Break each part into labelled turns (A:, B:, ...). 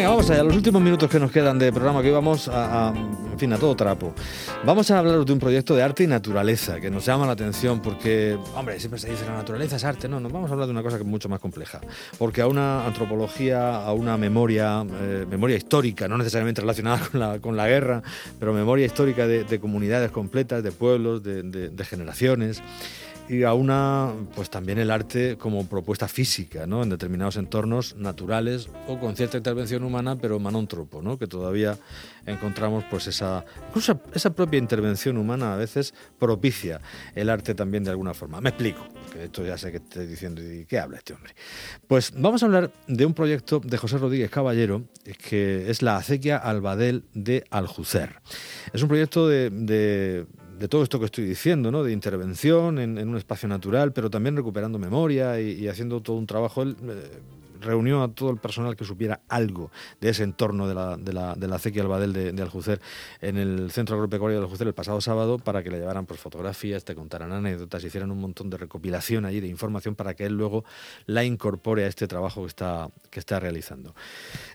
A: Venga, vamos allá, los últimos minutos que nos quedan de programa que vamos a, en fin, a todo trapo. Vamos a hablar de un proyecto de arte y naturaleza que nos llama la atención porque, hombre, siempre se dice la naturaleza es arte, no, nos vamos a hablar de una cosa que es mucho más compleja, porque a una antropología, a una memoria, eh, memoria histórica, no necesariamente relacionada con la, con la guerra, pero memoria histórica de, de comunidades completas, de pueblos, de generaciones y a una, pues también el arte como propuesta física, ¿no? En determinados entornos naturales o con cierta intervención humana, pero manontropo, ¿no? Que todavía encontramos, pues esa, incluso esa propia intervención humana a veces propicia el arte también de alguna forma. Me explico, porque esto ya sé que estoy diciendo, ¿y qué habla este hombre? Pues vamos a hablar de un proyecto de José Rodríguez Caballero, que es la acequia Albadel de Aljucer. Es un proyecto de, de de todo esto que estoy diciendo, ¿no? de intervención en, un espacio natural, pero también recuperando memoria y, haciendo todo un trabajo. Eh, reunió a todo el personal que supiera algo de ese entorno de la, de la, de la acequia Albadel de, de, Aljucer en el Centro Agropecuario de Aljucer el pasado sábado para que le llevaran pues, fotografías, te contaran anécdotas, hicieran un montón de recopilación allí de información para que él luego la incorpore a este trabajo que está, que está realizando.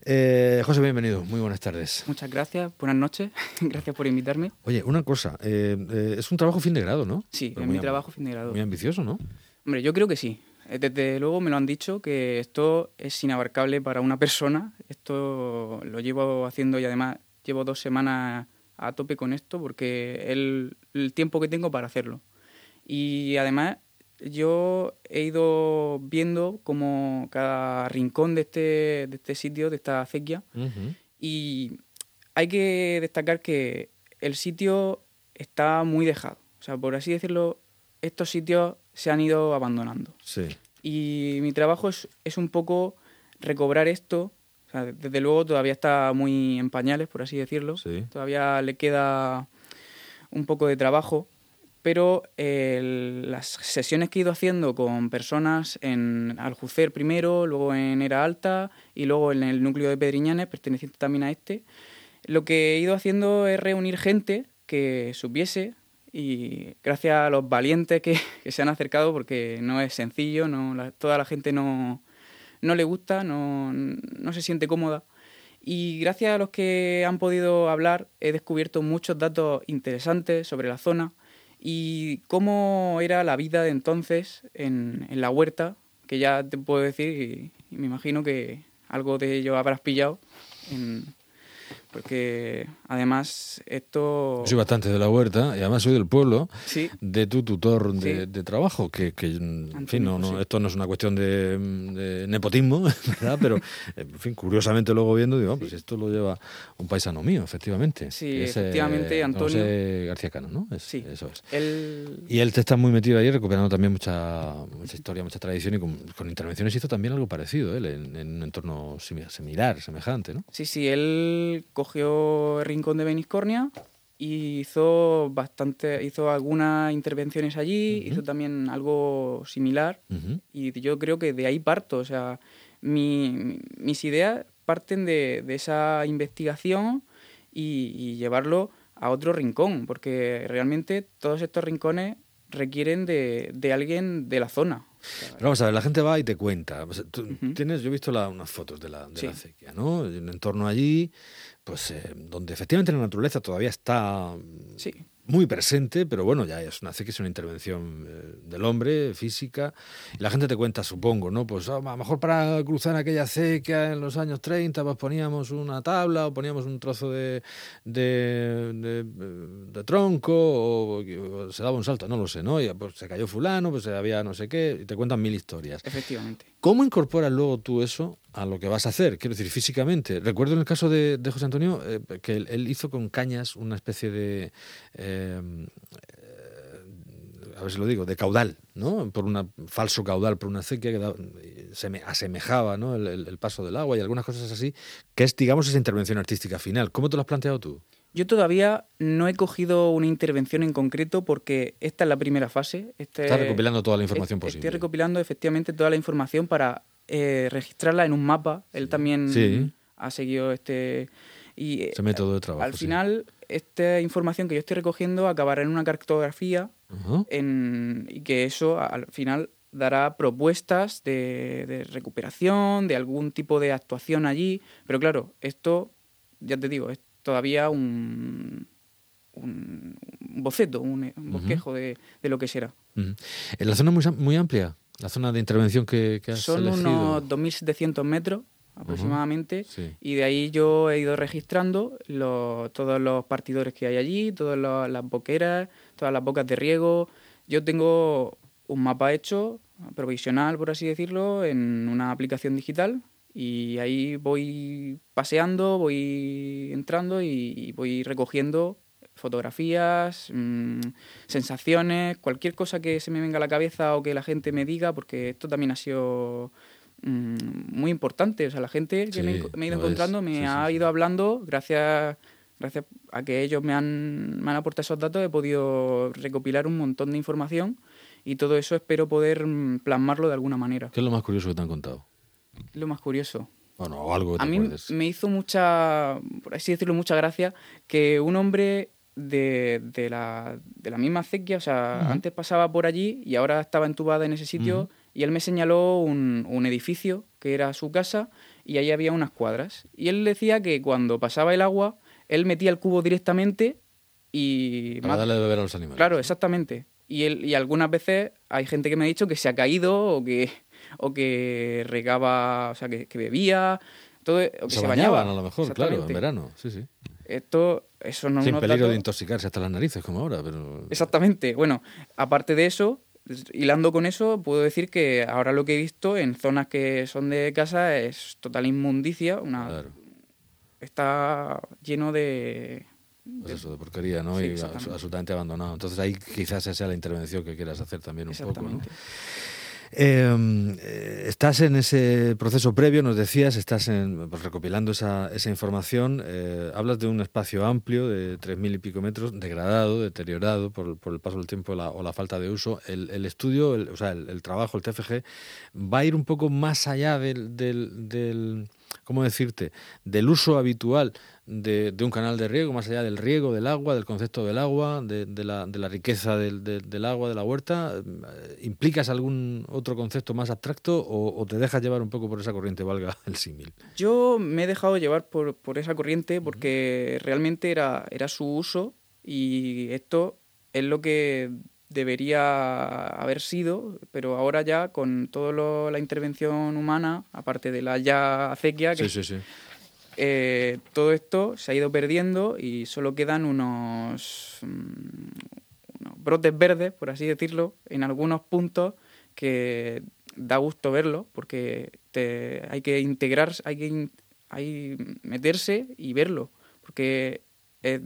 A: Eh, José, bienvenido, muy buenas tardes.
B: Muchas gracias, buenas noches, gracias por invitarme.
A: Oye, una cosa, eh, eh, es un trabajo fin de grado, ¿no?
B: Sí, Pero es mi trabajo fin de grado.
A: Muy ambicioso, ¿no?
B: Hombre, yo creo que sí. Eh, desde luego me lo han dicho que esto es inabarcable para una persona. Esto lo llevo haciendo y además llevo dos semanas a tope con esto porque es el, el tiempo que tengo para hacerlo. Y además yo he ido viendo como cada rincón de este, de este sitio, de esta acequia, uh -huh. y hay que destacar que el sitio está muy dejado. O sea, por así decirlo, estos sitios se han ido abandonando.
A: Sí.
B: Y mi trabajo es, es un poco recobrar esto. O sea, desde luego todavía está muy en pañales, por así decirlo.
A: Sí.
B: Todavía le queda un poco de trabajo. Pero eh, las sesiones que he ido haciendo con personas en Aljucer primero, luego en Era Alta y luego en el núcleo de Pedriñanes, perteneciente también a este, lo que he ido haciendo es reunir gente que supiese y gracias a los valientes que, que, se han acercado, porque no es sencillo, no, toda la gente no, no le gusta, no, no se siente cómoda. Y gracias a los que han podido hablar, he descubierto muchos datos interesantes sobre la zona y cómo era la vida de entonces en, en la huerta, que ya te puedo decir, y, y me imagino que algo de ello habrás pillado en, porque además esto...
A: Soy bastante de la huerta y además soy del pueblo,
B: sí.
A: de tu tutor de, sí. de trabajo, que, que en Antonio, fin, no, no, sí. esto no es una cuestión de, de, nepotismo, ¿verdad? Pero, en fin, curiosamente luego viendo, digo, pues esto lo lleva un paisano mío, efectivamente.
B: Sí, es, efectivamente, eh, Antonio...
A: José García Cano, ¿no? Es,
B: sí,
A: eso es. Y él te está muy metido ahí recuperando también mucha, mucha historia, mucha tradición y con, con intervenciones hizo también algo parecido, él, en, en un entorno similar, semejante, ¿no?
B: Sí, sí, él cogió el rincón de Beniscornia y hizo bastante, hizo algunas intervenciones allí, uh -huh. hizo también algo similar uh -huh. y yo creo que de ahí parto, o sea, mi, mis ideas parten de, de esa investigación y, y, llevarlo a otro rincón, porque realmente todos estos rincones requieren de, de alguien de la zona.
A: Pero vamos a ver, la gente va y te cuenta. Tú uh -huh. tienes, yo he visto la, unas fotos de la, de sí. la acequia, ¿no? Un entorno allí, pues eh, donde efectivamente la naturaleza todavía está
B: sí.
A: Muy presente, pero bueno, ya es una acequia, es una intervención eh, del hombre, física, y la gente te cuenta, supongo, ¿no? Pues oh, a lo mejor para cruzar aquella acequia en los años 30, pues poníamos una tabla o poníamos un trozo de, de, de, de tronco o, o, se daba un salto, no lo sé, ¿no? Y pues se cayó fulano, pues había no sé qué, y te cuentan mil historias.
B: Efectivamente.
A: ¿Cómo incorporas luego tú eso a lo que vas a hacer? Quiero decir, físicamente. Recuerdo en el caso de, de José Antonio eh, que él, él, hizo con cañas una especie de... Eh, a ver si lo digo, de caudal, ¿no? Por un falso caudal, por una acequia que da, se me asemejaba ¿no? El, el, el, paso del agua y algunas cosas así, que es, digamos, esa intervención artística final. ¿Cómo te lo has planteado tú?
B: Yo todavía no he cogido una intervención en concreto porque esta es la primera fase.
A: Este, Estás recopilando toda la información posible.
B: Estoy recopilando efectivamente toda la información para eh, registrarla en un mapa. Él también
A: sí.
B: ha seguido este... Y,
A: Ese método de trabajo.
B: Al final, sí. esta información que yo estoy recogiendo acabará en una cartografía uh -huh. en, y que eso al final dará propuestas de, recuperación, de algún tipo de actuación allí, pero claro, esto, ya te digo, es todavía un, un boceto, un, bosquejo de, lo que será.
A: En la zona muy, muy amplia, la zona de intervención que, que has
B: Son unos 2.700 metros aproximadamente, y de ahí yo he ido registrando todos los partidores que hay allí, todas las boqueras, todas las bocas de riego. Yo tengo un mapa hecho, provisional por así decirlo, en una aplicación digital. Y ahí voy paseando, voy entrando y, voy recogiendo fotografías, mm, sensaciones, cualquier cosa que se me venga a la cabeza o que la gente me diga, porque esto también ha sido muy importante. O sea, la gente que me, he ido encontrando me ha ido hablando gracias gracias a que ellos me han, me han aportado esos datos, he podido recopilar un montón de información y todo eso espero poder mm, plasmarlo de alguna manera.
A: ¿Qué es lo más curioso que te han contado?
B: Lo más curioso.
A: Bueno, algo
B: A mí me hizo mucha, por así decirlo, mucha gracia que un hombre de, de, la, de la misma acequia, o sea, antes pasaba por allí y ahora estaba entubada en ese sitio y él me señaló un, un, edificio que era su casa y ahí había unas cuadras. Y él decía que cuando pasaba el agua, él metía el cubo directamente y...
A: Para darle de beber a los animales.
B: Claro, exactamente. Y, él, y algunas veces hay gente que me ha dicho que se ha caído o que, o que regaba, o sea, que, bebía, todo, o que se, bañaban
A: a lo mejor, claro, en verano, sí, sí.
B: Esto, eso no
A: Sin peligro de intoxicarse hasta las narices, como ahora, pero...
B: Exactamente. Bueno, aparte de eso, hilando con eso, puedo decir que ahora lo que he visto en zonas que son de casa es total inmundicia. Una, Está lleno de,
A: pues eso, de porquería, ¿no? y absolutamente abandonado. Entonces ahí quizás esa sea la intervención que quieras hacer también un poco, ¿no? Em, eh, estás en ese proceso previo, nos decías, estás en, pues, recopilando esa, esa información. Eh, hablas de un espacio amplio de 3.000 y pico metros, degradado, deteriorado por, el paso del tiempo o la falta de uso. El, el estudio, o sea, el, trabajo, el TFG, va a ir un poco más allá del, del, del ¿cómo decirte?, del uso habitual de, un canal de riego, más allá del riego, del agua, del concepto del agua, de, la, de la, riqueza del, del, agua, de la huerta, eh, ¿implicas algún otro concepto más abstracto o, te dejas llevar un poco por esa corriente, valga el símil?
B: Yo me he dejado llevar por, por esa corriente porque realmente era, era su uso y esto es lo que debería haber sido, pero ahora ya con toda la intervención humana, aparte de la ya acequia, que,
A: sí, sí, sí.
B: Eh, todo esto se ha ido perdiendo y solo quedan unos, mm, unos, brotes verdes, por así decirlo, en algunos puntos que da gusto verlo porque hay que integrar, hay que hay meterse y verlo, porque eh,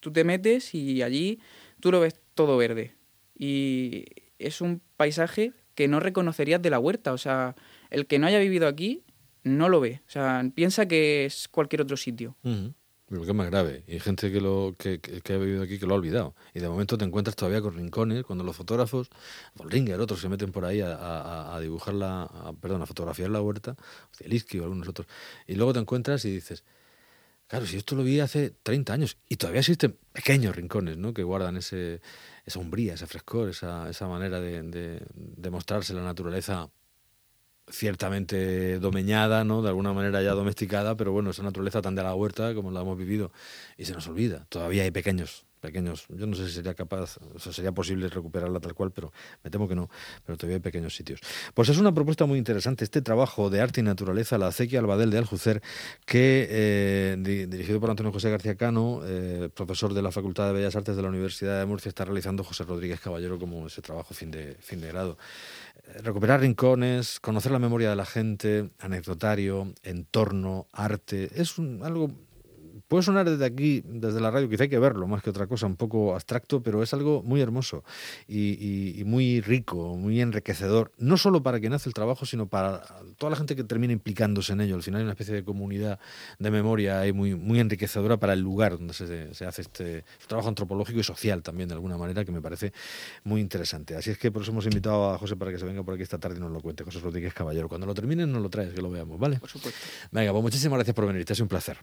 B: tú te metes y allí tú lo ves todo verde. Y es un paisaje que no reconocerías de la huerta, o sea, el que no haya vivido aquí no lo ve. O sea, piensa que es cualquier otro sitio.
A: Lo que es más grave. Y hay gente que, lo, que, que, ha vivido aquí que lo ha olvidado. Y de momento te encuentras todavía con rincones cuando los fotógrafos, Ringer, otros se meten por ahí a, a, dibujar la, perdón, a fotografiar la huerta, Zielinski o algunos otros. Y luego te encuentras y dices, claro, si esto lo vi hace 30 años y todavía existen pequeños rincones ¿no? que guardan ese, esa umbría, ese frescor, esa, esa manera de, de, de mostrarse la naturaleza ciertamente domeñada, ¿no? De alguna manera ya domesticada, pero bueno, esa naturaleza tan de la huerta como la hemos vivido y se nos olvida. Todavía hay pequeños, pequeños. Yo no sé si sería capaz, o sea, sería posible recuperarla tal cual, pero me temo que no. Pero todavía hay pequeños sitios. Pues es una propuesta muy interesante este trabajo de arte y naturaleza, la acequia Albadel de Aljucer, que eh, dirigido por Antonio José García Cano, eh, profesor de la Facultad de Bellas Artes de la Universidad de Murcia, está realizando José Rodríguez Caballero como ese trabajo fin de fin de grado recuperar rincones, conocer la memoria de la gente, anecdotario, entorno, arte, es algo Puede sonar desde aquí, desde la radio, quizá hay que verlo más que otra cosa, un poco abstracto, pero es algo muy hermoso y, muy rico, muy enriquecedor, no solo para quien hace el trabajo, sino para toda la gente que termina implicándose en ello. Al final hay una especie de comunidad de memoria muy, muy enriquecedora para el lugar donde se, se hace este trabajo antropológico y social también, de alguna manera, que me parece muy interesante. Así es que por eso hemos invitado a José para que se venga por aquí esta tarde y nos lo cuente. José Rodríguez Caballero. Cuando lo terminen, nos lo traes, que lo veamos, ¿vale?
B: Por supuesto.
A: Venga, pues muchísimas gracias por venir, te ha sido un placer.